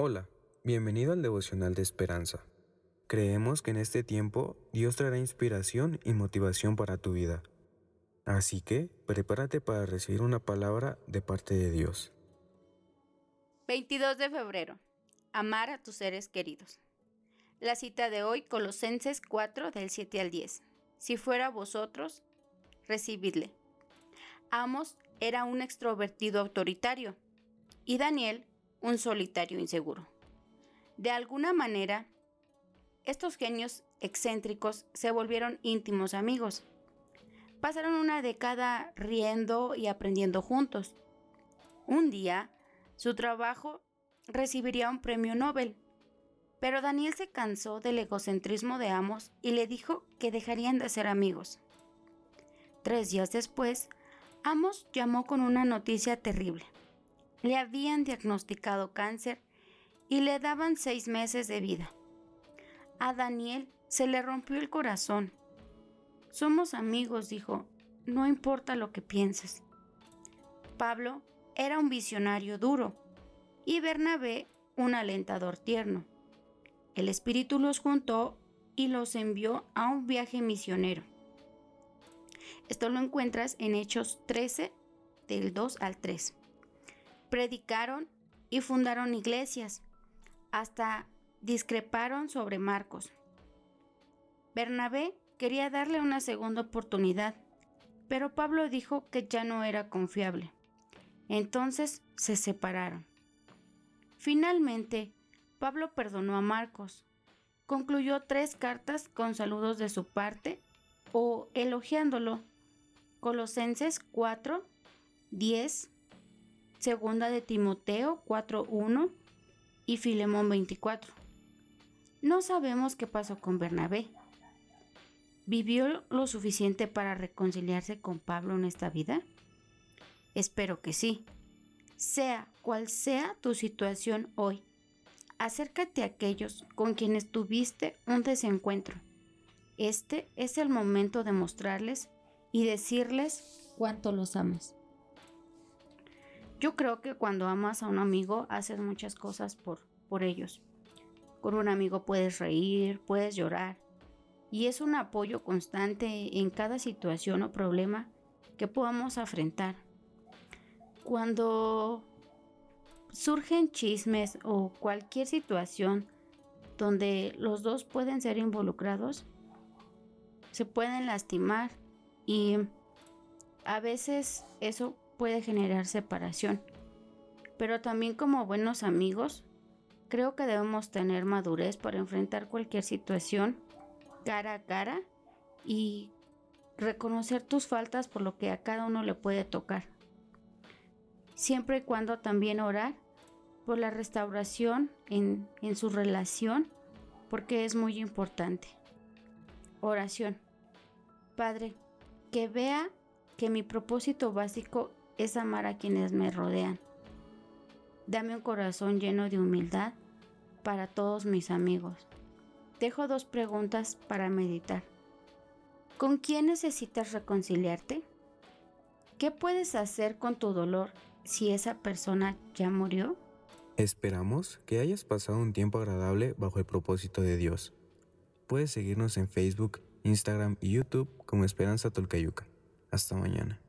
Hola, bienvenido al devocional de esperanza. Creemos que en este tiempo Dios traerá inspiración y motivación para tu vida. Así que prepárate para recibir una palabra de parte de Dios. 22 de febrero. Amar a tus seres queridos. La cita de hoy, Colosenses 4 del 7 al 10. Si fuera vosotros, recibidle. Amos era un extrovertido autoritario y Daniel un solitario inseguro. De alguna manera, estos genios excéntricos se volvieron íntimos amigos. Pasaron una década riendo y aprendiendo juntos. Un día, su trabajo recibiría un premio Nobel, pero Daniel se cansó del egocentrismo de Amos y le dijo que dejarían de ser amigos. Tres días después, Amos llamó con una noticia terrible. Le habían diagnosticado cáncer y le daban seis meses de vida. A Daniel se le rompió el corazón. Somos amigos, dijo, no importa lo que pienses. Pablo era un visionario duro y Bernabé un alentador tierno. El Espíritu los juntó y los envió a un viaje misionero. Esto lo encuentras en Hechos 13, del 2 al 3 predicaron y fundaron iglesias, hasta discreparon sobre Marcos. Bernabé quería darle una segunda oportunidad, pero Pablo dijo que ya no era confiable. Entonces se separaron. Finalmente, Pablo perdonó a Marcos, concluyó tres cartas con saludos de su parte o elogiándolo. Colosenses 4, 10, Segunda de Timoteo 4.1 y Filemón 24. No sabemos qué pasó con Bernabé. ¿Vivió lo suficiente para reconciliarse con Pablo en esta vida? Espero que sí. Sea cual sea tu situación hoy, acércate a aquellos con quienes tuviste un desencuentro. Este es el momento de mostrarles y decirles cuánto los amas. Yo creo que cuando amas a un amigo haces muchas cosas por, por ellos. Con un amigo puedes reír, puedes llorar. Y es un apoyo constante en cada situación o problema que podamos afrontar. Cuando surgen chismes o cualquier situación donde los dos pueden ser involucrados, se pueden lastimar y a veces eso puede generar separación. Pero también como buenos amigos, creo que debemos tener madurez para enfrentar cualquier situación cara a cara y reconocer tus faltas por lo que a cada uno le puede tocar. Siempre y cuando también orar por la restauración en, en su relación, porque es muy importante. Oración. Padre, que vea que mi propósito básico es amar a quienes me rodean. Dame un corazón lleno de humildad para todos mis amigos. Dejo dos preguntas para meditar. ¿Con quién necesitas reconciliarte? ¿Qué puedes hacer con tu dolor si esa persona ya murió? Esperamos que hayas pasado un tiempo agradable bajo el propósito de Dios. Puedes seguirnos en Facebook, Instagram y YouTube como Esperanza Tolcayuca. Hasta mañana.